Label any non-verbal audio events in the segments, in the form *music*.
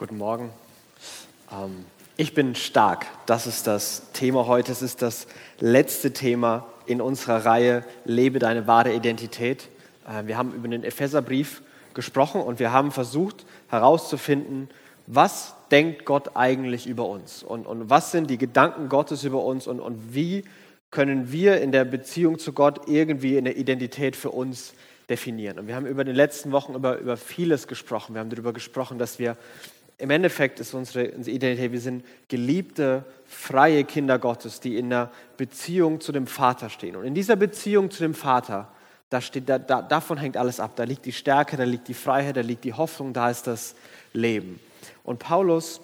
Guten Morgen. Ähm, ich bin stark. Das ist das Thema heute. Es ist das letzte Thema in unserer Reihe Lebe deine wahre Identität. Äh, wir haben über den Epheserbrief gesprochen und wir haben versucht herauszufinden, was denkt Gott eigentlich über uns und, und was sind die Gedanken Gottes über uns und, und wie können wir in der Beziehung zu Gott irgendwie eine Identität für uns definieren. Und wir haben über den letzten Wochen über, über vieles gesprochen. Wir haben darüber gesprochen, dass wir im Endeffekt ist unsere, Identität, wir sind geliebte, freie Kinder Gottes, die in einer Beziehung zu dem Vater stehen. Und in dieser Beziehung zu dem Vater, da steht, da, da, davon hängt alles ab. Da liegt die Stärke, da liegt die Freiheit, da liegt die Hoffnung, da ist das Leben. Und Paulus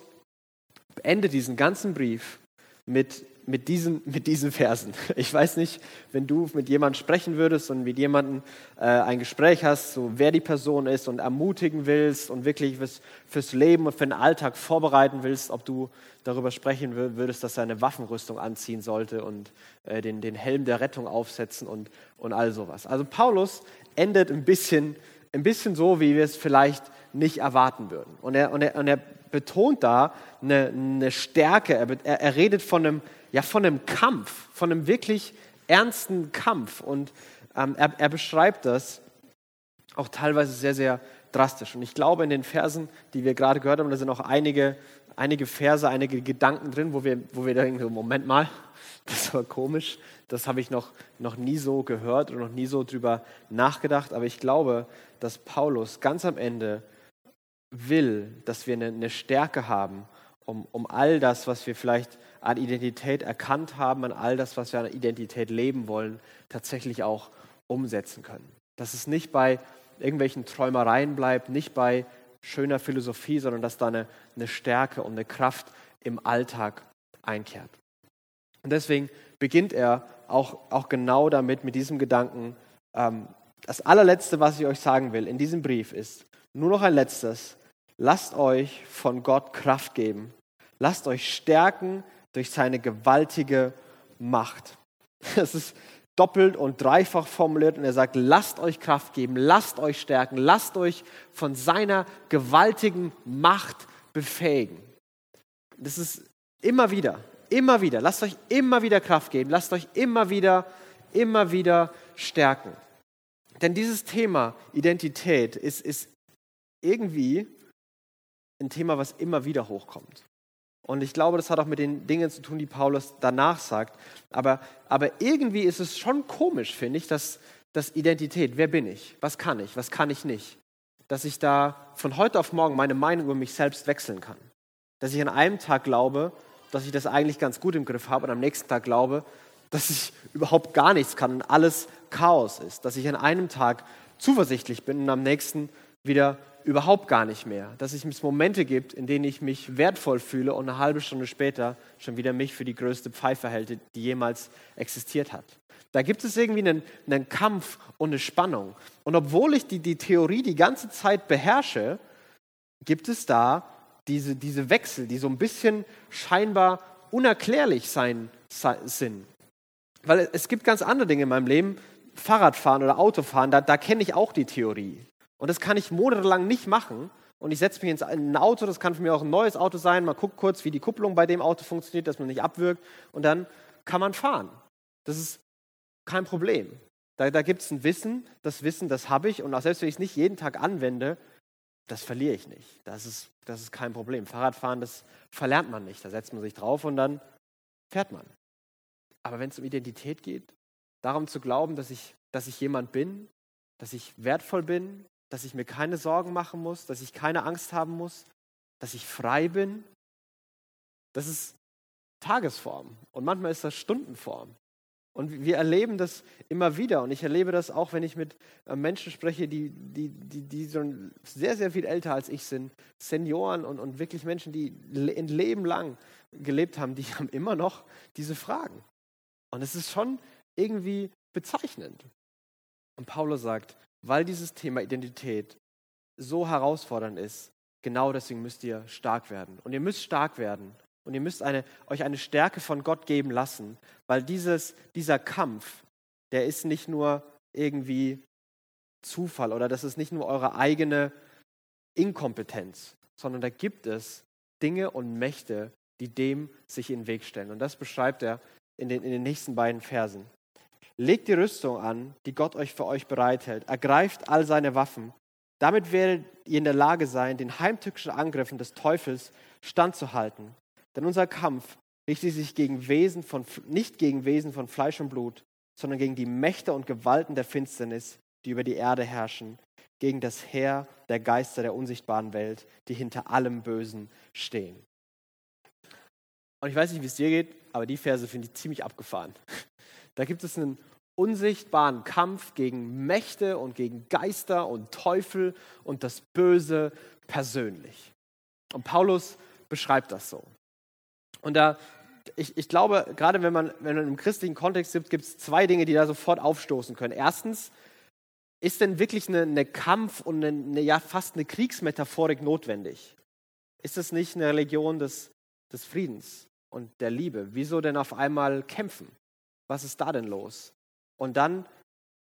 beendet diesen ganzen Brief mit mit diesen, mit diesen Versen. Ich weiß nicht, wenn du mit jemandem sprechen würdest und mit jemandem äh, ein Gespräch hast, so wer die Person ist und ermutigen willst und wirklich fürs, fürs Leben und für den Alltag vorbereiten willst, ob du darüber sprechen würdest, dass er eine Waffenrüstung anziehen sollte und äh, den, den Helm der Rettung aufsetzen und, und all sowas. Also Paulus endet ein bisschen, ein bisschen so, wie wir es vielleicht nicht erwarten würden. Und er, und er, und er betont da eine, eine Stärke, er, er redet von einem ja, von einem Kampf, von einem wirklich ernsten Kampf. Und ähm, er, er beschreibt das auch teilweise sehr, sehr drastisch. Und ich glaube, in den Versen, die wir gerade gehört haben, da sind auch einige, einige Verse, einige Gedanken drin, wo wir, wo wir denken, Moment mal, *laughs* das war komisch, das habe ich noch, noch nie so gehört und noch nie so drüber nachgedacht. Aber ich glaube, dass Paulus ganz am Ende will, dass wir eine, eine Stärke haben, um, um all das, was wir vielleicht an Identität erkannt haben, an all das, was wir an Identität leben wollen, tatsächlich auch umsetzen können. Dass es nicht bei irgendwelchen Träumereien bleibt, nicht bei schöner Philosophie, sondern dass da eine, eine Stärke und eine Kraft im Alltag einkehrt. Und deswegen beginnt er auch, auch genau damit, mit diesem Gedanken. Ähm, das allerletzte, was ich euch sagen will in diesem Brief ist, nur noch ein letztes, lasst euch von Gott Kraft geben. Lasst euch stärken durch seine gewaltige Macht. *laughs* Das ist doppelt und dreifach formuliert und er sagt, lasst euch Kraft geben, lasst euch stärken, lasst euch von seiner gewaltigen Macht befähigen. Das ist immer wieder, immer wieder, lasst euch immer wieder Kraft geben, lasst euch immer wieder, immer wieder stärken. Denn dieses Thema Identität ist, ist irgendwie ein Thema, was immer wieder hochkommt. Und ich glaube, das hat auch mit den Dingen zu tun, die Paulus danach sagt. Aber, aber irgendwie ist es schon komisch, finde ich, dass, dass Identität, wer bin ich, was kann ich, was kann ich nicht, dass ich da von heute auf morgen meine Meinung über mich selbst wechseln kann. Dass ich an einem Tag glaube, dass ich das eigentlich ganz gut im Griff habe und am nächsten Tag glaube, dass ich überhaupt gar nichts kann und alles Chaos ist. Dass ich an einem Tag zuversichtlich bin und am nächsten wieder überhaupt gar nicht mehr. Dass es Momente gibt, in denen ich mich wertvoll fühle und eine halbe Stunde später schon wieder mich für die größte Pfeife halte, die jemals existiert hat. Da gibt es irgendwie einen, einen Kampf und eine Spannung. Und obwohl ich die, die Theorie die ganze Zeit beherrsche, gibt es da diese, diese Wechsel, die so ein bisschen scheinbar unerklärlich sein, sind. Weil es gibt ganz andere Dinge in meinem Leben, Fahrradfahren oder Autofahren, da, da kenne ich auch die Theorie. Und das kann ich monatelang nicht machen. Und ich setze mich in ein Auto, das kann für mich auch ein neues Auto sein. Man guckt kurz, wie die Kupplung bei dem Auto funktioniert, dass man nicht abwirkt. Und dann kann man fahren. Das ist kein Problem. Da, da gibt es ein Wissen, das Wissen, das habe ich. Und auch selbst wenn ich es nicht jeden Tag anwende, das verliere ich nicht. Das ist, das ist kein Problem. Fahrradfahren, das verlernt man nicht. Da setzt man sich drauf und dann fährt man. Aber wenn es um Identität geht, darum zu glauben, dass ich, dass ich jemand bin, dass ich wertvoll bin, dass ich mir keine Sorgen machen muss, dass ich keine Angst haben muss, dass ich frei bin. Das ist Tagesform und manchmal ist das Stundenform. Und wir erleben das immer wieder. Und ich erlebe das auch, wenn ich mit äh, Menschen spreche, die, die, die, die schon sehr, sehr viel älter als ich sind. Senioren und, und wirklich Menschen, die ein Leben lang gelebt haben, die *laughs* haben immer noch diese Fragen. Und es ist schon irgendwie bezeichnend. Und Paulus sagt, weil dieses Thema Identität so herausfordernd ist, genau deswegen müsst ihr stark werden. Und ihr müsst stark werden. Und ihr müsst eine, euch eine Stärke von Gott geben lassen, weil dieses, dieser Kampf, der ist nicht nur irgendwie Zufall oder das ist nicht nur eure eigene Inkompetenz, sondern da gibt es Dinge und Mächte, die dem sich in den Weg stellen. Und das beschreibt er in den, in den nächsten beiden Versen. Legt die Rüstung an, die Gott euch für euch bereithält. Ergreift all seine Waffen. Damit werdet ihr in der Lage sein, den heimtückischen Angriffen des Teufels standzuhalten. Denn unser Kampf richtet sich gegen Wesen von, nicht gegen Wesen von Fleisch und Blut, sondern gegen die Mächte und Gewalten der Finsternis, die über die Erde herrschen, gegen das Heer der Geister der unsichtbaren Welt, die hinter allem Bösen stehen. Und ich weiß nicht, wie es dir geht, aber die Verse finde ich ziemlich abgefahren. Da gibt es einen unsichtbaren Kampf gegen Mächte und gegen Geister und Teufel und das Böse persönlich. Und Paulus beschreibt das so. Und da, ich, ich glaube, gerade wenn man, wenn man im christlichen Kontext gibt, gibt es zwei Dinge, die da sofort aufstoßen können. Erstens, ist denn wirklich eine, eine Kampf- und eine, eine, ja, fast eine Kriegsmetaphorik notwendig? Ist es nicht eine Religion des, des Friedens und der Liebe? Wieso denn auf einmal kämpfen? Was ist da denn los? Und dann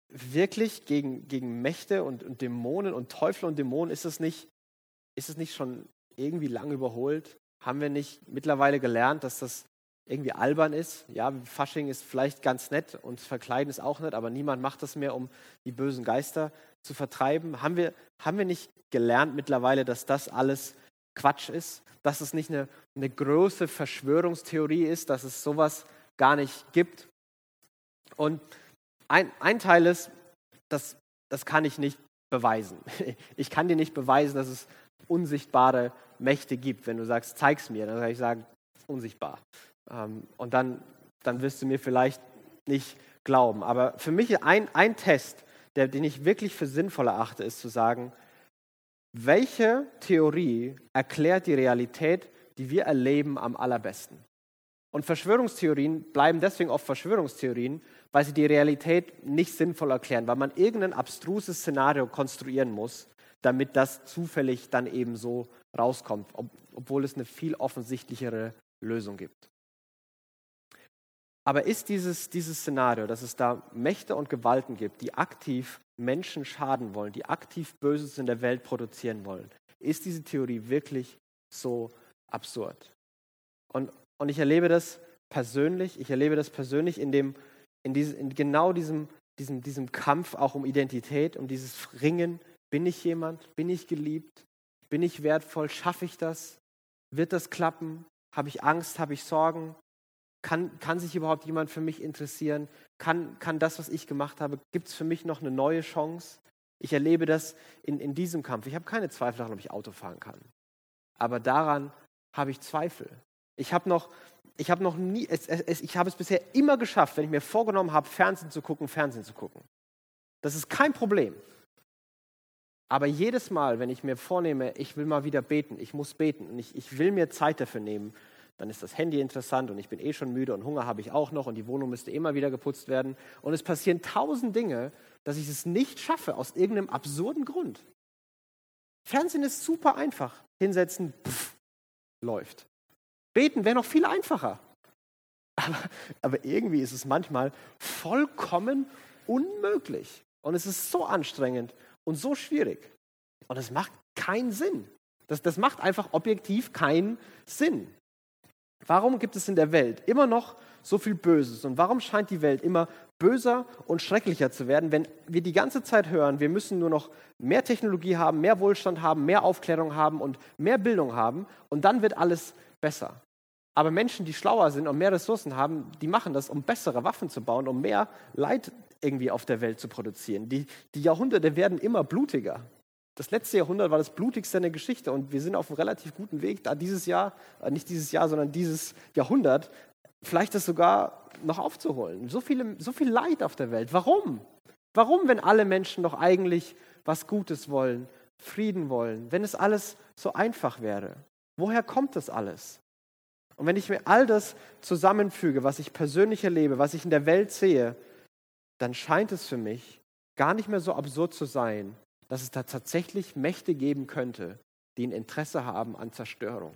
wirklich gegen, gegen Mächte und, und Dämonen und Teufel und Dämonen, ist es, nicht, nicht schon irgendwie lang überholt? Haben wir nicht mittlerweile gelernt, dass das irgendwie albern ist. Ja, Fasching ist vielleicht ganz nett und Verkleiden ist auch nett, aber niemand macht das mehr, um die bösen Geister zu vertreiben. Haben wir, haben wir nicht gelernt mittlerweile, dass das alles Quatsch ist? Dass es nicht eine, eine große Verschwörungstheorie ist, dass es sowas gar nicht gibt? Und ein, ein Teil ist, das, das kann ich nicht beweisen. *laughs* Ich kann dir nicht beweisen, dass es unsichtbare Mächte gibt. Wenn du sagst, zeig's mir, dann kann ich sagen, unsichtbar. Ähm, und dann, dann wirst du mir vielleicht nicht glauben. Aber für mich ein, ein Test, der, den ich wirklich für sinnvoll erachte, ist zu sagen, welche Theorie erklärt die Realität, die wir erleben, am allerbesten? Und Verschwörungstheorien bleiben deswegen oft Verschwörungstheorien, weil sie die Realität nicht sinnvoll erklären, weil man irgendein abstruses Szenario konstruieren muss, damit das zufällig dann eben so rauskommt, ob, obwohl es eine viel offensichtlichere Lösung gibt. Aber ist dieses, dieses Szenario, dass es da Mächte und Gewalten gibt, die aktiv Menschen schaden wollen, die aktiv Böses in der Welt produzieren wollen, ist diese Theorie wirklich so absurd? Und, und ich erlebe das persönlich, ich erlebe das persönlich in, dem, in, diese, in genau diesem, diesem, diesem Kampf auch um Identität, um dieses Ringen. Bin ich jemand? Bin ich geliebt? Bin ich wertvoll? Schaffe ich das? Wird das klappen? Habe ich Angst? Habe ich Sorgen? Kann, kann sich überhaupt jemand für mich interessieren? Kann, kann das, was ich gemacht habe, gibt es für mich noch eine neue Chance? Ich erlebe das in, in diesem Kampf. Ich habe keine Zweifel daran, ob ich Auto fahren kann. Aber daran habe ich Zweifel. Ich habe noch, ich habe noch nie, es, es, ich habe es bisher immer geschafft, wenn ich mir vorgenommen habe, Fernsehen zu gucken, Fernsehen zu gucken. Das ist kein Problem. Aber jedes Mal, wenn ich mir vornehme, ich will mal wieder beten, ich muss beten und ich, ich will mir Zeit dafür nehmen, dann ist das Handy interessant und ich bin eh schon müde und Hunger habe ich auch noch und die Wohnung müsste immer wieder geputzt werden. Und es passieren tausend Dinge, dass ich es nicht schaffe, aus irgendeinem absurden Grund. Fernsehen ist super einfach. Hinsetzen, pff, läuft. Beten wäre noch viel einfacher. Aber, aber irgendwie ist es manchmal vollkommen unmöglich. Und es ist so anstrengend und so schwierig. Und es macht keinen Sinn. Das, das macht einfach objektiv keinen Sinn. Warum gibt es in der Welt immer noch so viel Böses? Und warum scheint die Welt immer böser und schrecklicher zu werden, wenn wir die ganze Zeit hören, wir müssen nur noch mehr Technologie haben, mehr Wohlstand haben, mehr Aufklärung haben und mehr Bildung haben und dann wird alles besser. Aber Menschen, die schlauer sind und mehr Ressourcen haben, die machen das, um bessere Waffen zu bauen, um mehr Leid irgendwie auf der Welt zu produzieren. Die, die Jahrhunderte werden immer blutiger das letzte Jahrhundert war das blutigste in der Geschichte und wir sind auf einem relativ guten Weg, da dieses Jahr, äh, nicht dieses Jahr, sondern dieses Jahrhundert, vielleicht das sogar noch aufzuholen. So, viele, so viel Leid auf der Welt. Warum? Warum, wenn alle Menschen doch eigentlich was Gutes wollen, Frieden wollen, wenn es alles so einfach wäre? Woher kommt das alles? Und wenn ich mir all das zusammenfüge, was ich persönlich erlebe, was ich in der Welt sehe, dann scheint es für mich gar nicht mehr so absurd zu sein, dass es da tatsächlich Mächte geben könnte, die ein Interesse haben an Zerstörung,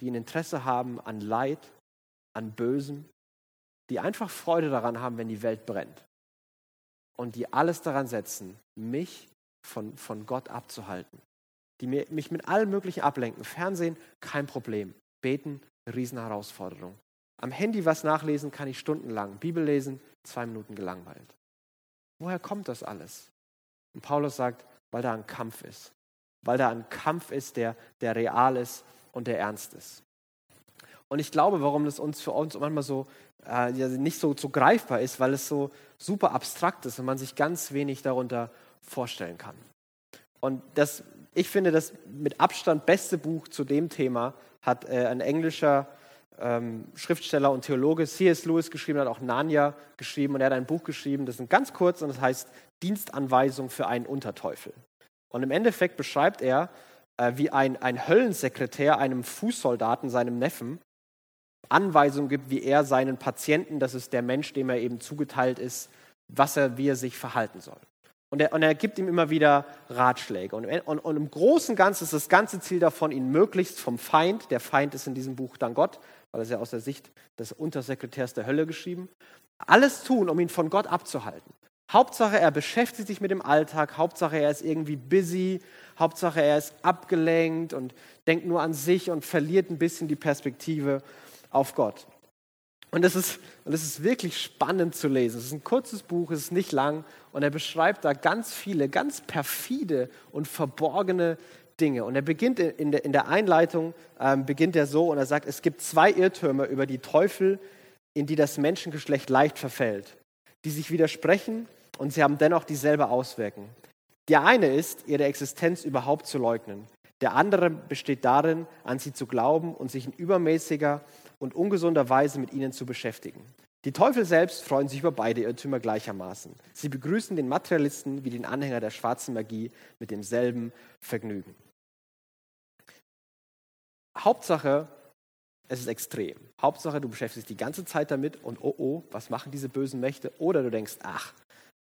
die ein Interesse haben an Leid, an Bösem, die einfach Freude daran haben, wenn die Welt brennt und die alles daran setzen, mich von, von Gott abzuhalten. die mich mit allem Möglichen ablenken. Fernsehen, kein Problem. Beten, Riesenherausforderung. Am Handy was nachlesen kann ich stundenlang. Bibel lesen, zwei Minuten gelangweilt. Woher kommt das alles? Und Paulus sagt, weil da ein Kampf ist. Weil da ein Kampf ist, der, der real ist und der ernst ist. Und ich glaube, warum das uns für uns manchmal so äh, nicht so, so greifbar ist, weil es so super abstrakt ist und man sich ganz wenig darunter vorstellen kann. Und das, ich finde, das mit Abstand beste Buch zu dem Thema hat äh, ein englischer ähm, Schriftsteller und Theologe C.S. Lewis geschrieben, hat auch Narnia geschrieben und er hat ein Buch geschrieben, das ist ganz kurz und das heißt Dienstanweisung für einen Unterteufel. Und im Endeffekt beschreibt er, äh, wie ein, ein Höllensekretär einem Fußsoldaten, seinem Neffen, Anweisungen gibt, wie er seinen Patienten, das ist der Mensch, dem er eben zugeteilt ist, was er, wie er sich verhalten soll. Und er, und er gibt ihm immer wieder Ratschläge. Und, und, und im Großen und Ganzen ist das ganze Ziel davon, ihn möglichst vom Feind, der Feind ist in diesem Buch dann Gott, weil es ja aus der Sicht des Untersekretärs der Hölle geschrieben, alles tun, um ihn von Gott abzuhalten. Hauptsache, er beschäftigt sich mit dem Alltag, Hauptsache, er ist irgendwie busy, Hauptsache, er ist abgelenkt und denkt nur an sich und verliert ein bisschen die Perspektive auf Gott. Und es ist, und es ist wirklich spannend zu lesen. Es ist ein kurzes Buch, es ist nicht lang und er beschreibt da ganz viele, ganz perfide und verborgene Dinge. Und er beginnt in der, in der Einleitung, ähm, beginnt er so und er sagt, es gibt zwei Irrtümer über die Teufel, in die das Menschengeschlecht leicht verfällt, die sich widersprechen und sie haben dennoch dieselbe Auswirkung. Der eine ist, ihre Existenz überhaupt zu leugnen. Der andere besteht darin, an sie zu glauben und sich in übermäßiger und ungesunder Weise mit ihnen zu beschäftigen. Die Teufel selbst freuen sich über beide Irrtümer gleichermaßen. Sie begrüßen den Materialisten wie den Anhänger der schwarzen Magie mit demselben Vergnügen. Hauptsache, es ist extrem. Hauptsache, du beschäftigst dich die ganze Zeit damit und oh oh, was machen diese bösen Mächte? Oder du denkst, ach,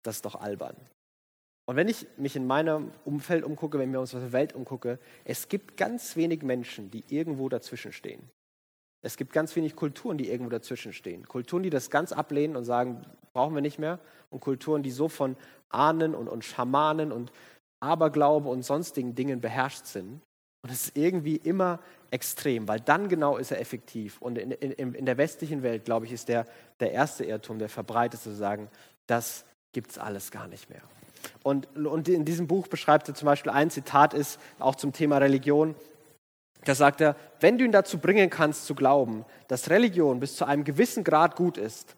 das ist doch albern. Und wenn ich mich in meinem Umfeld umgucke, wenn wir uns auf der Welt umgucke, es gibt ganz wenig Menschen, die irgendwo dazwischen stehen. Es gibt ganz wenig Kulturen, die irgendwo dazwischen stehen. Kulturen, die das ganz ablehnen und sagen, brauchen wir nicht mehr. Und Kulturen, die so von Ahnen und, und Schamanen und Aberglaube und sonstigen Dingen beherrscht sind. Und es ist irgendwie immer extrem, weil dann genau ist er effektiv. Und in, in, in der westlichen Welt, glaube ich, ist der, der erste Irrtum, der verbreitet zu sagen, das gibt es alles gar nicht mehr. Und, und in diesem Buch beschreibt er zum Beispiel ein Zitat ist auch zum Thema Religion. Da sagt er, wenn du ihn dazu bringen kannst zu glauben, dass Religion bis zu einem gewissen Grad gut ist,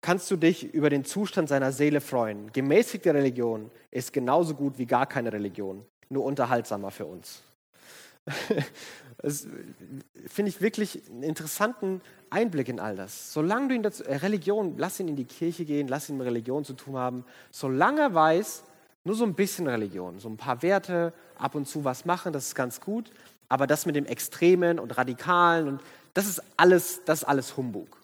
kannst du dich über den Zustand seiner Seele freuen. Gemäßigte Religion ist genauso gut wie gar keine Religion, nur unterhaltsamer für uns. *laughs* Das finde ich wirklich einen interessanten Einblick in all das. Solange du ihn dazu, äh, Religion, lass ihn in die Kirche gehen, lass ihn mit Religion zu tun haben, solange er weiß, nur so ein bisschen Religion, so ein paar Werte, ab und zu was machen, das ist ganz gut, aber das mit dem Extremen und Radikalen und das ist alles, das ist alles Humbug.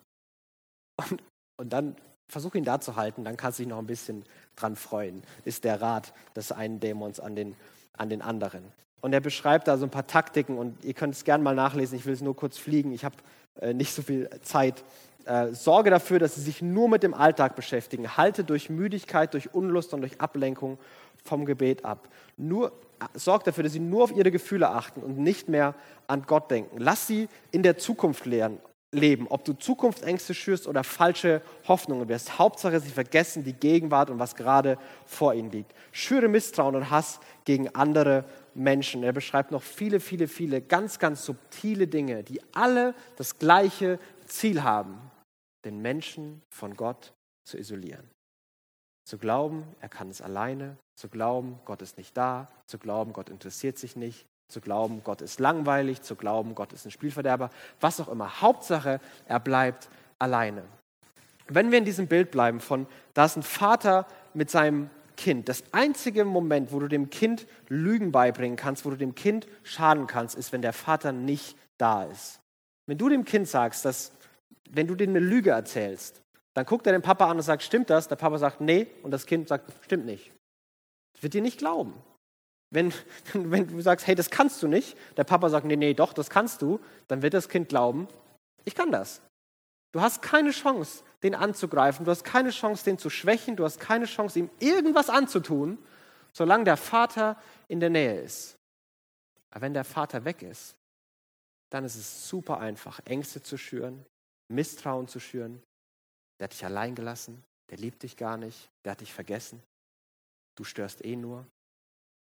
Und, und dann versuch ihn da zu halten, dann kannst du dich noch ein bisschen dran freuen, ist der Rat des einen Dämons an den, an den anderen. Und er beschreibt da so ein paar Taktiken und ihr könnt es gerne mal nachlesen, ich will es nur kurz fliegen, ich habe äh, nicht so viel Zeit. Äh, sorge dafür, dass sie sich nur mit dem Alltag beschäftigen. Halte durch Müdigkeit, durch Unlust und durch Ablenkung vom Gebet ab. Nur, sorgt dafür, dass sie nur auf ihre Gefühle achten und nicht mehr an Gott denken. Lass sie in der Zukunft lernen, leben, ob du Zukunftsängste schürst oder falsche Hoffnungen wirst. Hauptsache, sie vergessen die Gegenwart und was gerade vor ihnen liegt. Schüre Misstrauen und Hass gegen andere Menschen. Er beschreibt noch viele, viele, viele ganz, ganz subtile Dinge, die alle das gleiche Ziel haben, den Menschen von Gott zu isolieren. Zu glauben, er kann es alleine, zu glauben, Gott ist nicht da, zu glauben, Gott interessiert sich nicht, zu glauben, Gott ist langweilig, zu glauben, Gott ist ein Spielverderber, was auch immer. Hauptsache, er bleibt alleine. Wenn wir in diesem Bild bleiben von, da ist ein Vater mit seinem Kind. Das einzige Moment, wo du dem Kind Lügen beibringen kannst, wo du dem Kind schaden kannst, ist, wenn der Vater nicht da ist. Wenn du dem Kind sagst, dass, wenn du dir eine Lüge erzählst, dann guckt er den Papa an und sagt, stimmt das? Der Papa sagt, nee. Und das Kind sagt, stimmt nicht. Das wird dir nicht glauben. *laughs* Wenn, wenn du sagst, hey, das kannst du nicht, der Papa sagt, nee, nee, doch, das kannst du, dann wird das Kind glauben, ich kann das. Du hast keine Chance, den anzugreifen, du hast keine Chance, den zu schwächen, du hast keine Chance, ihm irgendwas anzutun, solange der Vater in der Nähe ist. Aber wenn der Vater weg ist, dann ist es super einfach, Ängste zu schüren, Misstrauen zu schüren. Der hat dich allein gelassen, der liebt dich gar nicht, der hat dich vergessen, du störst eh nur.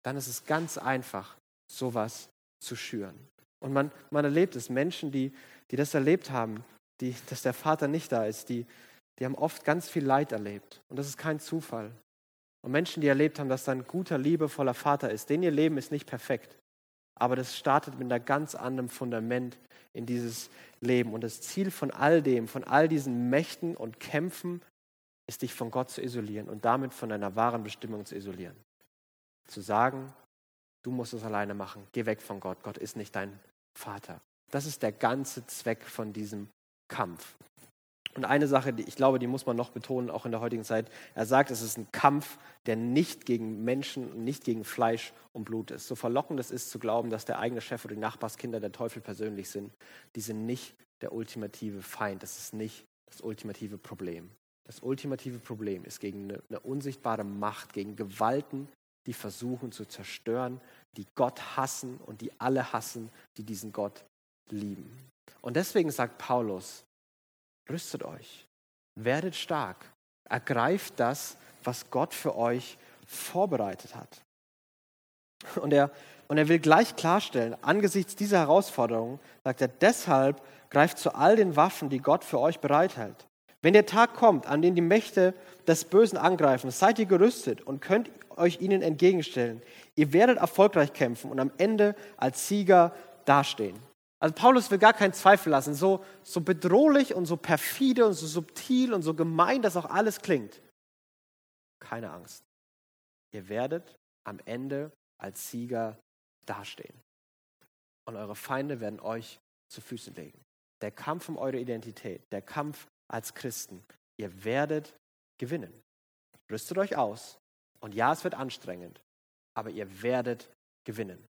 Dann ist es ganz einfach, sowas zu schüren. Und man, man erlebt es, Menschen, die, die das erlebt haben, die, dass der Vater nicht da ist, die, die haben oft ganz viel Leid erlebt. Und das ist kein Zufall. Und Menschen, die erlebt haben, dass da ein guter, liebevoller Vater ist, denn ihr Leben ist nicht perfekt. Aber das startet mit einem ganz anderen Fundament in dieses Leben. Und das Ziel von all dem, von all diesen Mächten und Kämpfen, ist dich von Gott zu isolieren und damit von deiner wahren Bestimmung zu isolieren. Zu sagen, du musst es alleine machen, geh weg von Gott, Gott ist nicht dein Vater. Das ist der ganze Zweck von diesem Kampf. Und eine Sache, die ich glaube, die muss man noch betonen, auch in der heutigen Zeit. Er sagt, es ist ein Kampf, der nicht gegen Menschen und nicht gegen Fleisch und Blut ist. So verlockend es ist zu glauben, dass der eigene Chef oder die Nachbarskinder der Teufel persönlich sind, die sind nicht der ultimative Feind. Das ist nicht das ultimative Problem. Das ultimative Problem ist gegen eine, eine unsichtbare Macht, gegen Gewalten, die versuchen zu zerstören, die Gott hassen und die alle hassen, die diesen Gott lieben. Und deswegen sagt Paulus, Rüstet euch, werdet stark, ergreift das, was Gott für euch vorbereitet hat. Und er, und er will gleich klarstellen, angesichts dieser Herausforderung, sagt er, deshalb greift zu all den Waffen, die Gott für euch bereithält. Wenn der Tag kommt, an dem die Mächte des Bösen angreifen, seid ihr gerüstet und könnt euch ihnen entgegenstellen. Ihr werdet erfolgreich kämpfen und am Ende als Sieger dastehen. Also Paulus will gar keinen Zweifel lassen, so, so bedrohlich und so perfide und so subtil und so gemein, dass auch alles klingt. Keine Angst. Ihr werdet am Ende als Sieger dastehen. Und eure Feinde werden euch zu Füßen legen. Der Kampf um eure Identität, der Kampf als Christen, ihr werdet gewinnen. Rüstet euch aus. Und ja, es wird anstrengend, aber ihr werdet gewinnen.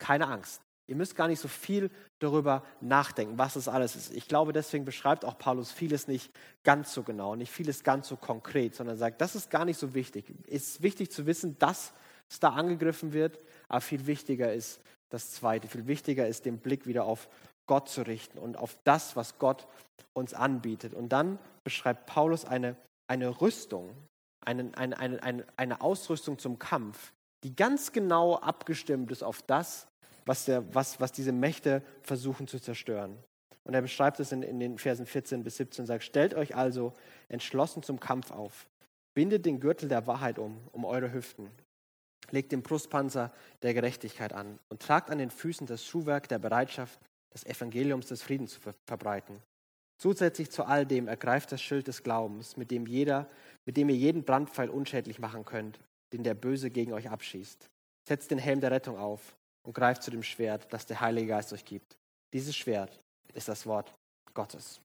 Keine Angst. Ihr müsst gar nicht so viel darüber nachdenken, was es alles ist. Ich glaube, deswegen beschreibt auch Paulus vieles nicht ganz so genau, nicht vieles ganz so konkret, sondern sagt, das ist gar nicht so wichtig. Es ist wichtig zu wissen, dass es da angegriffen wird, aber viel wichtiger ist das Zweite. Viel wichtiger ist, den Blick wieder auf Gott zu richten und auf das, was Gott uns anbietet. Und dann beschreibt Paulus eine, eine Rüstung, eine, eine, eine, eine Ausrüstung zum Kampf, die ganz genau abgestimmt ist auf das, was, der, was, was diese Mächte versuchen zu zerstören. Und er beschreibt es in, in den Versen 14 bis 17 und sagt, stellt euch also entschlossen zum Kampf auf. Bindet den Gürtel der Wahrheit um, um eure Hüften. Legt den Brustpanzer der Gerechtigkeit an und tragt an den Füßen das Schuhwerk der Bereitschaft, das Evangeliums des Friedens zu ver verbreiten. Zusätzlich zu all dem ergreift das Schild des Glaubens, mit dem, jeder, mit dem ihr jeden Brandpfeil unschädlich machen könnt, den der Böse gegen euch abschießt. Setzt den Helm der Rettung auf und greift zu dem Schwert, das der Heilige Geist euch gibt. Dieses Schwert ist das Wort Gottes.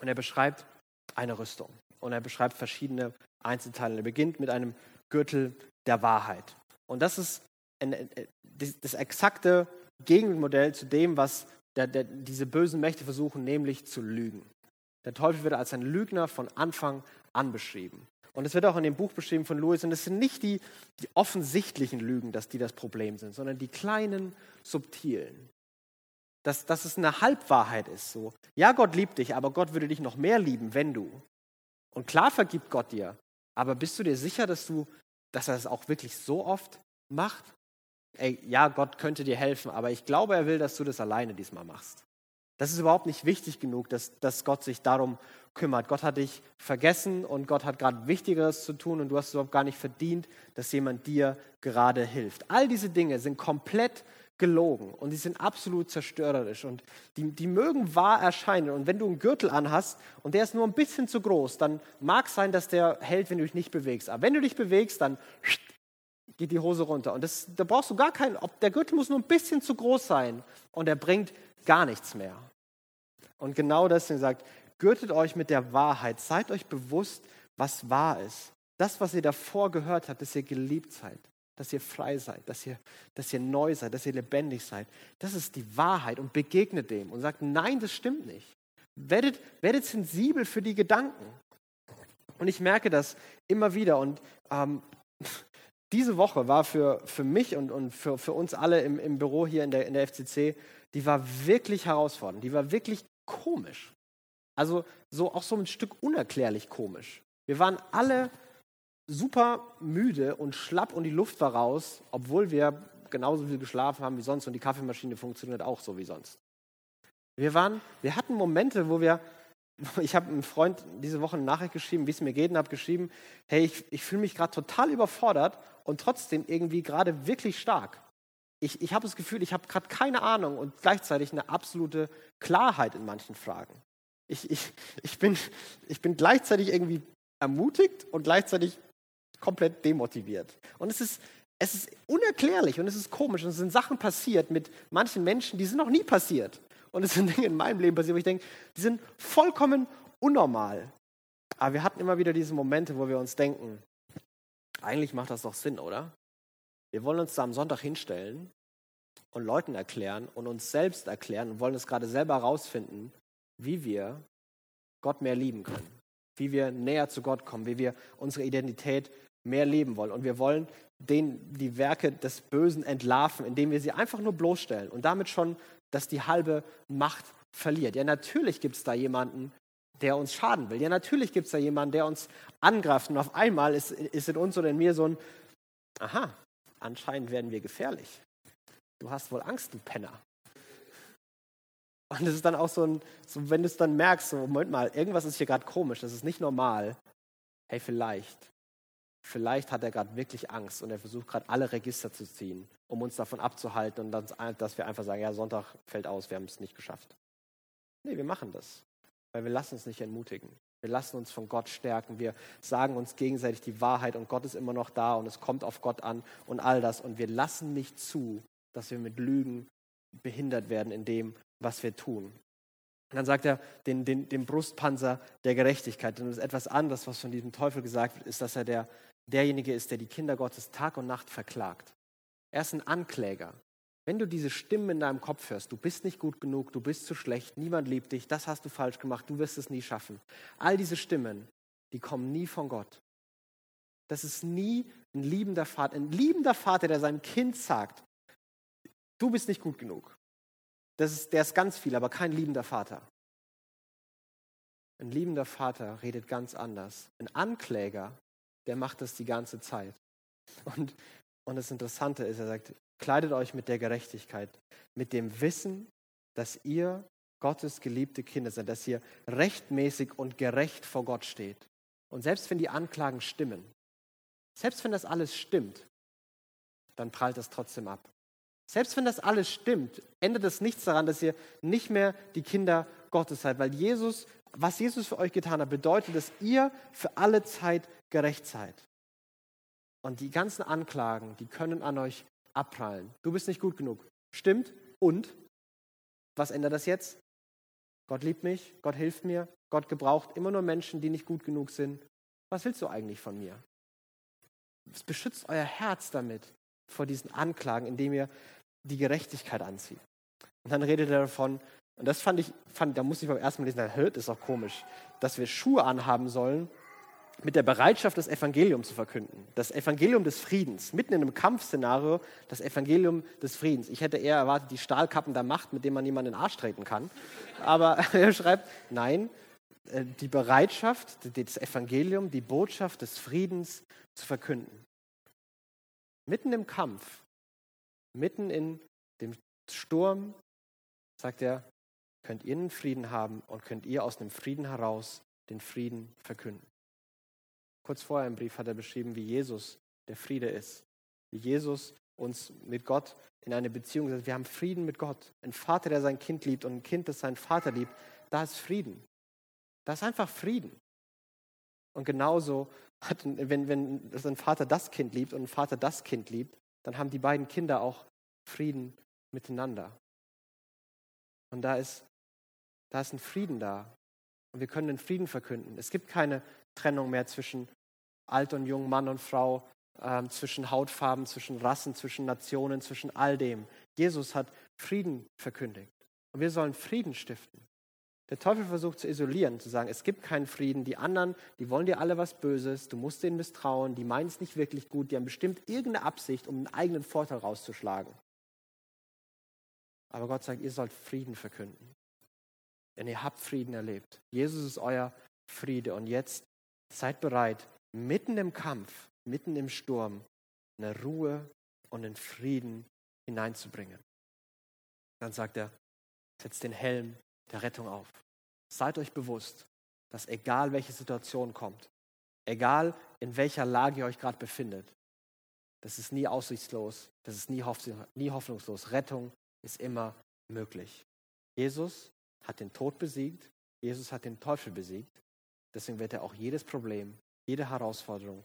Und er beschreibt eine Rüstung und er beschreibt verschiedene Einzelteile. Er beginnt mit einem Gürtel der Wahrheit. Und das ist ein, das exakte Gegenmodell zu dem, was der, der, diese bösen Mächte versuchen, nämlich zu lügen. Der Teufel wird als ein Lügner von Anfang an beschrieben. Und es wird auch in dem Buch beschrieben von Louis, und es sind nicht die, die offensichtlichen Lügen, dass die das Problem sind, sondern die kleinen, subtilen. Dass, dass es eine Halbwahrheit ist. So, ja, Gott liebt dich, aber Gott würde dich noch mehr lieben, wenn du. Und klar vergibt Gott dir, aber bist du dir sicher, dass, du, dass er es auch wirklich so oft macht? Ey, ja, Gott könnte dir helfen, aber ich glaube, er will, dass du das alleine diesmal machst. Das ist überhaupt nicht wichtig genug, dass, dass Gott sich darum kümmert. Gott hat dich vergessen und Gott hat gerade Wichtigeres zu tun und du hast es überhaupt gar nicht verdient, dass jemand dir gerade hilft. All diese Dinge sind komplett gelogen und die sind absolut zerstörerisch und die, die mögen wahr erscheinen. Und wenn du einen Gürtel anhast und der ist nur ein bisschen zu groß, dann mag es sein, dass der hält, wenn du dich nicht bewegst. Aber wenn du dich bewegst, dann geht die Hose runter. Und das, da brauchst du gar keinen, der Gürtel muss nur ein bisschen zu groß sein und er bringt gar nichts mehr. Und genau deswegen sagt, gürtet euch mit der Wahrheit, seid euch bewusst, was wahr ist. Das, was ihr davor gehört habt, dass ihr geliebt seid, dass ihr frei seid, dass ihr, dass ihr neu seid, dass ihr lebendig seid. Das ist die Wahrheit und begegnet dem und sagt, nein, das stimmt nicht. Werdet, werdet sensibel für die Gedanken. Und ich merke das immer wieder und ähm, diese Woche war für, für mich und, und für, für uns alle im, im Büro hier in der, in der FCC, die war wirklich herausfordernd, die war wirklich komisch. Also so auch so ein Stück unerklärlich komisch. Wir waren alle super müde und schlapp und die Luft war raus, obwohl wir genauso viel geschlafen haben wie sonst und die Kaffeemaschine funktioniert auch so wie sonst. Wir waren, wir hatten Momente, wo wir, ich habe einem Freund diese Woche eine Nachricht geschrieben, wie es mir geht, und habe geschrieben, hey, ich, ich fühle mich gerade total überfordert und trotzdem irgendwie gerade wirklich stark. Ich, ich habe das Gefühl, ich habe gerade keine Ahnung und gleichzeitig eine absolute Klarheit in manchen Fragen. Ich, ich, ich, bin, ich bin gleichzeitig irgendwie ermutigt und gleichzeitig komplett demotiviert. Und es ist, es ist unerklärlich und es ist komisch. Und es sind Sachen passiert mit manchen Menschen, die sind noch nie passiert. Und es sind Dinge in meinem Leben passiert, wo ich denke, die sind vollkommen unnormal. Aber wir hatten immer wieder diese Momente, wo wir uns denken, eigentlich macht das doch Sinn, oder? Wir wollen uns da am Sonntag hinstellen und Leuten erklären und uns selbst erklären und wollen es gerade selber herausfinden, wie wir Gott mehr lieben können, wie wir näher zu Gott kommen, wie wir unsere Identität mehr leben wollen. Und wir wollen den, die Werke des Bösen entlarven, indem wir sie einfach nur bloßstellen und damit schon dass die halbe Macht verliert. Ja, natürlich gibt es da jemanden, der uns schaden will. Ja, natürlich gibt es da jemanden, der uns angreift. Und auf einmal ist, ist in uns oder in mir so ein, aha, anscheinend werden wir gefährlich. Du hast wohl Angst, du Penner. Und es ist dann auch so ein, so, wenn du es dann merkst, so, Moment mal, irgendwas ist hier gerade komisch, das ist nicht normal. Hey, vielleicht Vielleicht hat er gerade wirklich Angst und er versucht gerade alle Register zu ziehen, um uns davon abzuhalten und dann, dass wir einfach sagen, ja, Sonntag fällt aus, wir haben es nicht geschafft. Nee, wir machen das, weil wir lassen uns nicht entmutigen. Wir lassen uns von Gott stärken. Wir sagen uns gegenseitig die Wahrheit und Gott ist immer noch da und es kommt auf Gott an und all das. Und wir lassen nicht zu, dass wir mit Lügen behindert werden in dem, was wir tun. Und dann sagt er den, den, den Brustpanzer der Gerechtigkeit. Und das ist etwas anderes, was von diesem Teufel gesagt wird, ist, dass er der, derjenige ist, der die Kinder Gottes Tag und Nacht verklagt. Er ist ein Ankläger. Wenn du diese Stimmen in deinem Kopf hörst, du bist nicht gut genug, du bist zu schlecht, niemand liebt dich, das hast du falsch gemacht, du wirst es nie schaffen. All diese Stimmen, die kommen nie von Gott. Das ist nie ein liebender Vater, ein liebender Vater, der seinem Kind sagt, du bist nicht gut genug. Das ist, der ist ganz viel, aber kein liebender Vater. Ein liebender Vater redet ganz anders. Ein Ankläger der macht das die ganze Zeit. Und, und das Interessante ist, er sagt, kleidet euch mit der Gerechtigkeit, mit dem Wissen, dass ihr Gottes geliebte Kinder seid, dass ihr rechtmäßig und gerecht vor Gott steht. Und selbst wenn die Anklagen stimmen, selbst wenn das alles stimmt, dann prallt das trotzdem ab. Selbst wenn das alles stimmt, ändert es nichts daran, dass ihr nicht mehr die Kinder Gottes seid, weil Jesus, was Jesus für euch getan hat, bedeutet, dass ihr für alle Zeit gerecht seid. Und die ganzen Anklagen, die können an euch abprallen. Du bist nicht gut genug. Stimmt. Und? Was ändert das jetzt? Gott liebt mich, Gott hilft mir, Gott gebraucht immer nur Menschen, die nicht gut genug sind. Was willst du eigentlich von mir? Es beschützt euer Herz damit vor diesen Anklagen, indem ihr die Gerechtigkeit anzieht. Und dann redet er davon, und das fand ich, fand, da musste ich beim ersten Mal lesen, das ist auch komisch, dass wir Schuhe anhaben sollen, mit der Bereitschaft, das Evangelium zu verkünden. Das Evangelium des Friedens. Mitten in einem Kampfszenario, das Evangelium des Friedens. Ich hätte eher erwartet, die Stahlkappen der Macht, mit denen man jemanden in den Arsch treten kann. Aber *laughs* er schreibt, nein, äh, die Bereitschaft, das Evangelium, die Botschaft des Friedens zu verkünden. Mitten im Kampf, mitten in dem Sturm, sagt er, könnt ihr einen Frieden haben und könnt ihr aus dem Frieden heraus den Frieden verkünden. Kurz vorher im Brief hat er beschrieben, wie Jesus der Friede ist. Wie Jesus uns mit Gott in eine Beziehung setzt. Wir haben Frieden mit Gott. Ein Vater, der sein Kind liebt und ein Kind, das seinen Vater liebt, da ist Frieden. Da ist einfach Frieden. Und genauso, hat, wenn, wenn ein Vater das Kind liebt und ein Vater das Kind liebt, dann haben die beiden Kinder auch Frieden miteinander. Und da ist, da ist ein Frieden da. Und wir können den Frieden verkünden. Es gibt keine Trennung mehr zwischen alt und jung, Mann und Frau, äh, zwischen Hautfarben, zwischen Rassen, zwischen Nationen, zwischen all dem. Jesus hat Frieden verkündigt. Und wir sollen Frieden stiften. der Teufel versucht zu isolieren, zu sagen, es gibt keinen Frieden, die anderen, die wollen dir alle was Böses, du musst denen misstrauen, die meinen es nicht wirklich gut, die haben bestimmt irgendeine Absicht, um einen eigenen Vorteil rauszuschlagen. Aber Gott sagt, ihr sollt Frieden verkünden. Denn ihr habt Frieden erlebt. Jesus ist euer Friede. Und jetzt seid bereit, mitten im Kampf, mitten im Sturm, eine Ruhe und einen Frieden hineinzubringen. Dann sagt er, setzt den Helm der Rettung auf. Seid euch bewusst, dass egal welche Situation kommt, egal in welcher Lage ihr euch gerade befindet, das ist nie aussichtslos, das ist nie, hoffnungslos. Rettung ist immer möglich. Jesus hat den Tod besiegt, Jesus hat den Teufel besiegt, deswegen wird er auch jedes Problem, jede Herausforderung,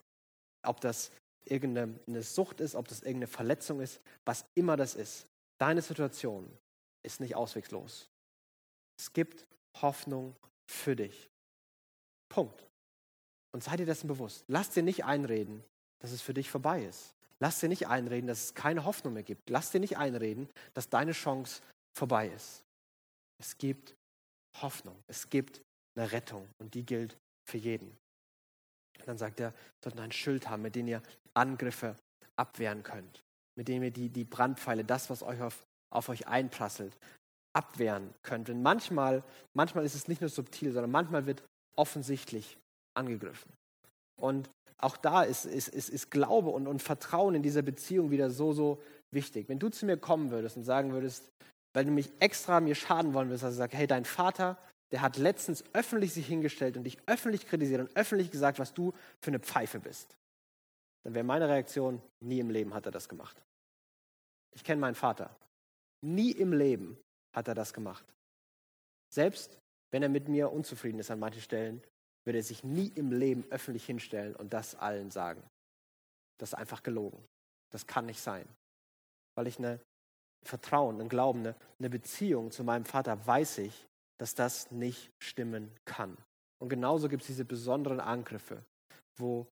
ob das irgendeine Sucht ist, ob das irgendeine Verletzung ist, was immer das ist, deine Situation ist nicht ausweglos. Es gibt Hoffnung für dich. Punkt. Und sei dir dessen bewusst. Lass dir nicht einreden, dass es für dich vorbei ist. Lass dir nicht einreden, dass es keine Hoffnung mehr gibt. Lass dir nicht einreden, dass deine Chance vorbei ist. Es gibt Hoffnung. Es gibt eine Rettung und die gilt für jeden. Und dann sagt er, sollten ein Schild haben, mit dem ihr Angriffe abwehren könnt. Mit dem ihr die, die Brandpfeile, das, was euch auf, auf euch einprasselt, abwehren könnt. Und manchmal, manchmal ist es nicht nur subtil, sondern manchmal wird offensichtlich angegriffen. Und auch da ist, ist, ist, ist Glaube und, und Vertrauen in dieser Beziehung wieder so, so wichtig. Wenn du zu mir kommen würdest und sagen würdest, weil du mich extra mir schaden wollen würdest, also sag, hey, dein Vater, der hat letztens öffentlich sich hingestellt und dich öffentlich kritisiert und öffentlich gesagt, was du für eine Pfeife bist. Dann wäre meine Reaktion, nie im Leben hat er das gemacht. Ich kenne meinen Vater. Nie im Leben hat er das gemacht. Selbst wenn er mit mir unzufrieden ist an manchen Stellen, würde er sich nie im Leben öffentlich hinstellen und das allen sagen. Das ist einfach gelogen. Das kann nicht sein. Weil ich eine Vertrauen, ein Glauben, eine, eine Beziehung zu meinem Vater weiß ich, dass das nicht stimmen kann. Und genauso gibt es diese besonderen Angriffe, wo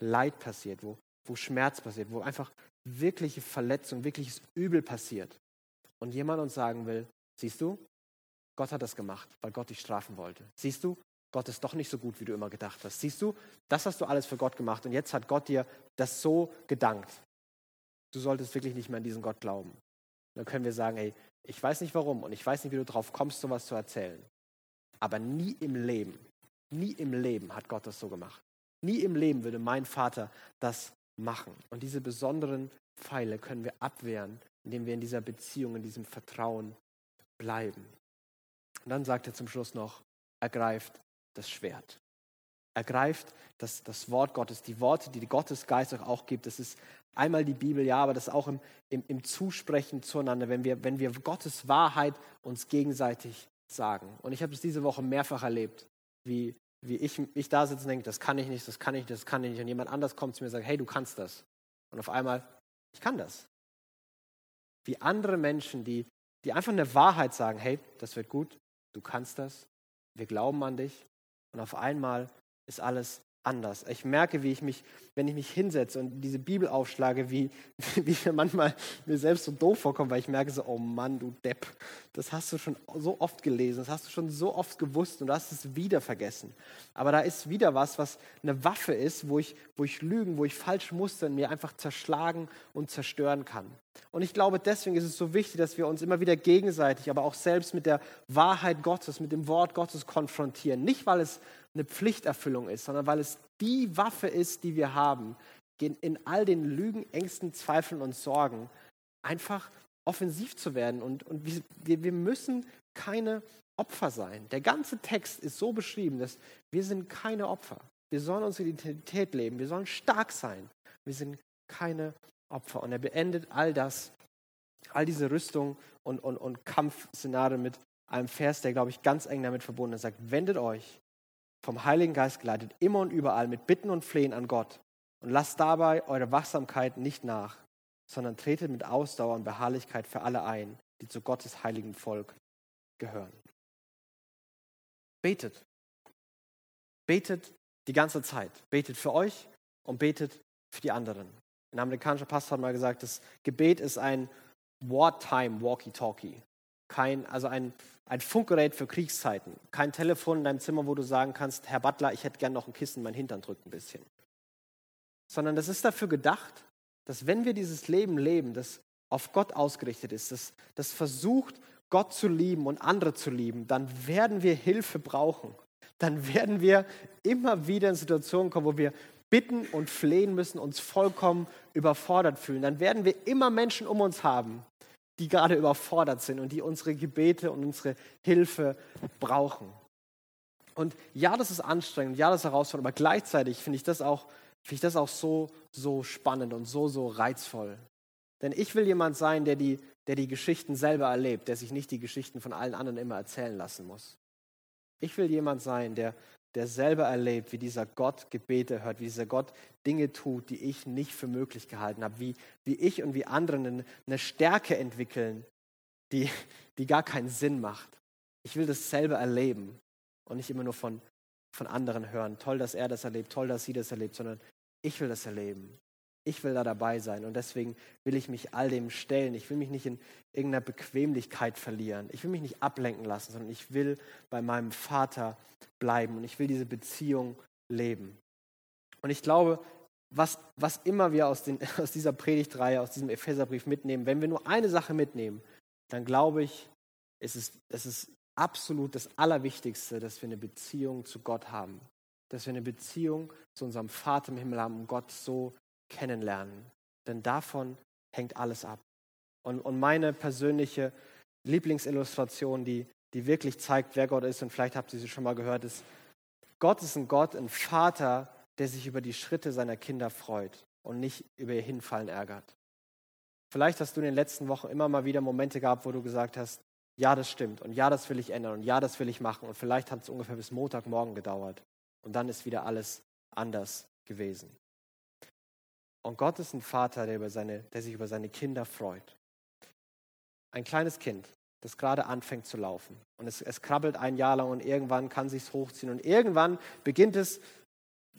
Leid passiert, wo, wo Schmerz passiert, wo einfach wirkliche Verletzung, wirkliches Übel passiert und jemand uns sagen will, siehst du, Gott hat das gemacht, weil Gott dich strafen wollte. Siehst du, Gott ist doch nicht so gut, wie du immer gedacht hast. Siehst du, das hast du alles für Gott gemacht und jetzt hat Gott dir das so gedankt. Du solltest wirklich nicht mehr an diesen Gott glauben. dann können wir sagen, hey, ich weiß nicht warum und ich weiß nicht, wie du drauf kommst, sowas zu erzählen. Aber nie im Leben, nie im Leben hat Gott das so gemacht. Nie im Leben würde mein Vater das machen. Und diese besonderen Pfeile können wir abwehren, indem wir in dieser Beziehung, in diesem Vertrauen bleiben. Und dann sagt er zum Schluss noch, ergreift das Schwert. Ergreift das, das Wort Gottes, die Worte, die Gottes Geist euch auch gibt. Das ist einmal die Bibel, ja, aber das auch im, im, im Zusprechen zueinander, wenn wir, wenn wir Gottes Wahrheit uns gegenseitig sagen. Und ich habe es diese Woche mehrfach erlebt, wie, wie ich, ich da sitze und denke, das kann ich nicht, das kann ich nicht, das kann ich nicht. Und jemand anders kommt zu mir und sagt, hey, du kannst das. Und auf einmal, ich kann das wie andere Menschen, die, die einfach eine Wahrheit sagen, hey, das wird gut, du kannst das, wir glauben an dich. Und auf einmal ist alles anders. Ich merke, wie ich mich, wenn ich mich hinsetze und diese Bibel aufschlage, wie, *laughs* wie mir manchmal mir selbst so doof vorkomme, weil ich merke so, oh Mann, du Depp, das hast du schon so oft gelesen, das hast du schon so oft gewusst und du hast es wieder vergessen. Aber da ist wieder was, was eine Waffe ist, wo ich, wo ich Lügen, wo ich falsche Muster in mir einfach zerschlagen und zerstören kann. Und ich glaube, deswegen ist es so wichtig, dass wir uns immer wieder gegenseitig, aber auch selbst mit der Wahrheit Gottes, mit dem Wort Gottes konfrontieren. Nicht, weil es eine Pflichterfüllung ist, sondern weil es die Waffe ist, die wir haben, in all den Lügen, Ängsten, Zweifeln und Sorgen einfach offensiv zu werden. Und, und wir, wir müssen keine Opfer sein. Der ganze Text ist so beschrieben, dass wir sind keine Opfer. Wir sollen unsere Identität leben. Wir sollen stark sein. Wir sind keine Opfer. Und er beendet all das, all diese Rüstung und, und, und Kampfszenarien mit einem Vers, der, glaube ich, ganz eng damit verbunden ist. Er sagt, wendet euch vom Heiligen Geist geleitet, immer und überall mit Bitten und Flehen an Gott. Und lasst dabei eure Wachsamkeit nicht nach, sondern tretet mit Ausdauer und Beharrlichkeit für alle ein, die zu Gottes heiligen Volk gehören. Betet. Betet die ganze Zeit. Betet für euch und betet für die anderen. Ein amerikanischer Pastor hat mal gesagt, das Gebet ist ein Wartime Walkie-Talkie. kein, also ein, ein Funkgerät für Kriegszeiten, kein Telefon in deinem Zimmer, wo du sagen kannst, Herr Butler, ich hätte gern noch ein Kissen, mein Hintern drückt ein bisschen. Sondern das ist dafür gedacht, dass wenn wir dieses Leben leben, das auf Gott ausgerichtet ist, das, das versucht, Gott zu lieben und andere zu lieben, dann werden wir Hilfe brauchen. Dann werden wir immer wieder in Situationen kommen, wo wir bitten und flehen müssen, uns vollkommen überfordert fühlen. Dann werden wir immer Menschen um uns haben, die gerade überfordert sind und die unsere Gebete und unsere Hilfe brauchen. Und ja, das ist anstrengend, ja, das ist herausfordernd, aber gleichzeitig finde ich das auch, finde ich das auch so, so spannend und so, so reizvoll. Denn ich will jemand sein, der die, der die Geschichten selber erlebt, der sich nicht die Geschichten von allen anderen immer erzählen lassen muss. Ich will jemand sein, der, der selber erlebt, wie dieser Gott Gebete hört, wie dieser Gott Dinge tut, die ich nicht für möglich gehalten habe, wie, wie ich und wie andere eine, Stärke entwickeln, die, die gar keinen Sinn macht. Ich will das selber erleben und nicht immer nur von, von anderen hören. Toll, dass er das erlebt, toll, dass sie das erlebt, sondern ich will das erleben. Ich will da dabei sein und deswegen will ich mich all dem stellen. Ich will mich nicht in irgendeiner Bequemlichkeit verlieren. Ich will mich nicht ablenken lassen, sondern ich will bei meinem Vater bleiben und ich will diese Beziehung leben. Und ich glaube, was, was immer wir aus, den, *laughs* aus dieser Predigtreihe, aus diesem Epheserbrief mitnehmen, wenn wir nur eine Sache mitnehmen, dann glaube ich, es ist, es ist absolut das Allerwichtigste, dass wir eine Beziehung zu Gott haben. Dass wir eine Beziehung zu unserem Vater im Himmel haben und Gott so kennenlernen. Denn davon hängt alles ab. Und, und meine persönliche Lieblingsillustration, die, die wirklich zeigt, wer Gott ist, und vielleicht habt ihr sie schon mal gehört, ist, Gott ist ein Gott, ein Vater, der sich über die Schritte seiner Kinder freut und nicht über ihr Hinfallen ärgert. Vielleicht hast du in den letzten Wochen immer mal wieder Momente gehabt, wo du gesagt hast, ja, das stimmt und ja, das will ich ändern und ja, das will ich machen und vielleicht hat es ungefähr bis Montagmorgen gedauert und dann ist wieder alles anders gewesen. Und Gott ist ein Vater, der, über seine, der sich über seine Kinder freut. Ein kleines Kind, das gerade anfängt zu laufen. Und es, es krabbelt ein Jahr lang und irgendwann kann sich hochziehen. Und irgendwann beginnt es,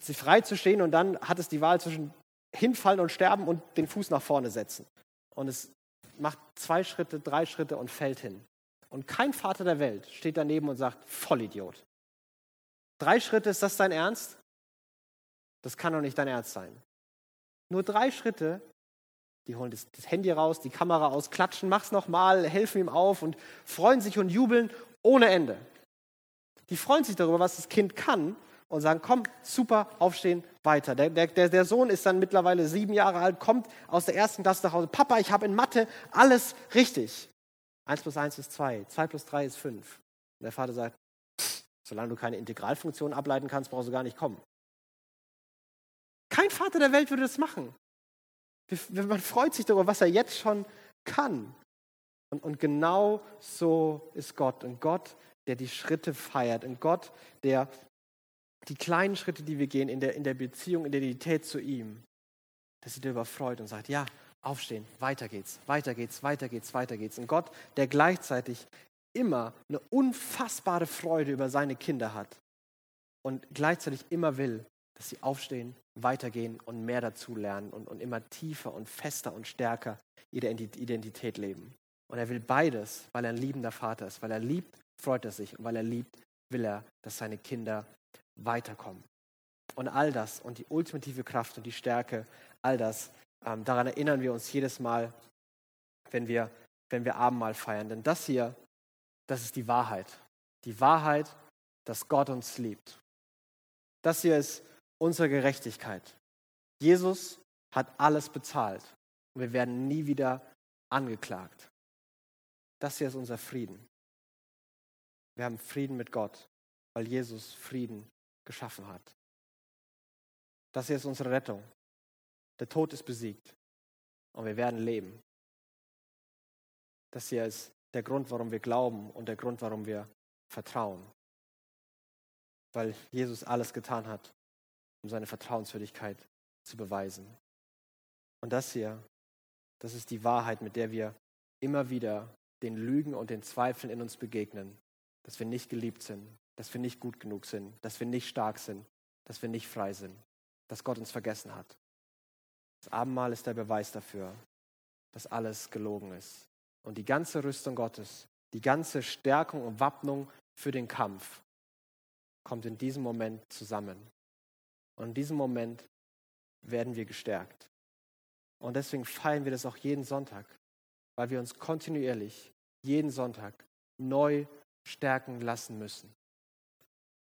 sich frei zu stehen und dann hat es die Wahl zwischen hinfallen und sterben und den Fuß nach vorne setzen. Und es macht zwei Schritte, drei Schritte und fällt hin. Und kein Vater der Welt steht daneben und sagt, Vollidiot. Drei Schritte, ist das dein Ernst? Das kann doch nicht dein Ernst sein. Nur drei Schritte, die holen das, das Handy raus, die Kamera aus, klatschen, mach's nochmal, helfen ihm auf und freuen sich und jubeln ohne Ende. Die freuen sich darüber, was das Kind kann und sagen, komm, super, aufstehen, weiter. Der, der, der Sohn ist dann mittlerweile sieben Jahre alt, kommt aus der ersten Klasse nach Hause. Papa, ich habe in Mathe alles richtig. Eins plus eins ist zwei, zwei plus drei ist fünf. Und der Vater sagt, solange du keine Integralfunktion ableiten kannst, brauchst du gar nicht kommen. Kein Vater der Welt würde das machen. Man freut sich darüber, was er jetzt schon kann. Und, und genau so ist Gott. Ein Gott, der die Schritte feiert. Ein Gott, der die kleinen Schritte, die wir gehen in der, in der Beziehung, in der Identität zu ihm, dass sich darüber freut und sagt, ja, aufstehen, weiter geht's, weiter geht's, weiter geht's, weiter geht's. Ein Gott, der gleichzeitig immer eine unfassbare Freude über seine Kinder hat und gleichzeitig immer will, dass sie aufstehen, weitergehen und mehr dazu lernen und, und immer tiefer und fester und stärker ihre Identität leben. Und er will beides, weil er ein liebender Vater ist. Weil er liebt, freut er sich. Und weil er liebt, will er, dass seine Kinder weiterkommen. Und all das und die ultimative Kraft und die Stärke, all das, ähm, daran erinnern wir uns jedes Mal, wenn wir, wenn wir Abendmahl feiern. Denn das hier, das ist die Wahrheit. Die Wahrheit, dass Gott uns liebt. Das hier ist unsere Gerechtigkeit. Jesus hat alles bezahlt und wir werden nie wieder angeklagt. Das hier ist unser Frieden. Wir haben Frieden mit Gott, weil Jesus Frieden geschaffen hat. Das hier ist unsere Rettung. Der Tod ist besiegt und wir werden leben. Das hier ist der Grund, warum wir glauben und der Grund, warum wir vertrauen. Weil Jesus alles getan hat, um seine Vertrauenswürdigkeit zu beweisen. Und das hier, das ist die Wahrheit, mit der wir immer wieder den Lügen und den Zweifeln in uns begegnen, dass wir nicht geliebt sind, dass wir nicht gut genug sind, dass wir nicht stark sind, dass wir nicht frei sind, dass Gott uns vergessen hat. Das Abendmahl ist der Beweis dafür, dass alles gelogen ist. Und die ganze Rüstung Gottes Die ganze Stärkung und Wappnung für den Kampf kommt in diesem Moment zusammen. Und in diesem Moment werden wir gestärkt. Und deswegen feiern wir das auch jeden Sonntag, weil wir uns kontinuierlich jeden Sonntag neu stärken lassen müssen.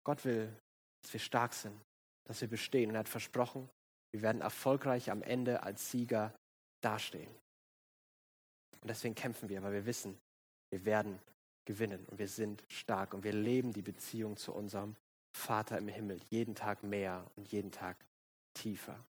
Gott will, dass wir stark sind, dass wir bestehen. Und er hat versprochen, wir werden erfolgreich am Ende als Sieger dastehen. Und deswegen kämpfen wir, weil wir wissen, wir werden gewinnen und wir sind stark und wir leben die Beziehung zu unserem Vater im Himmel jeden Tag mehr und jeden Tag tiefer.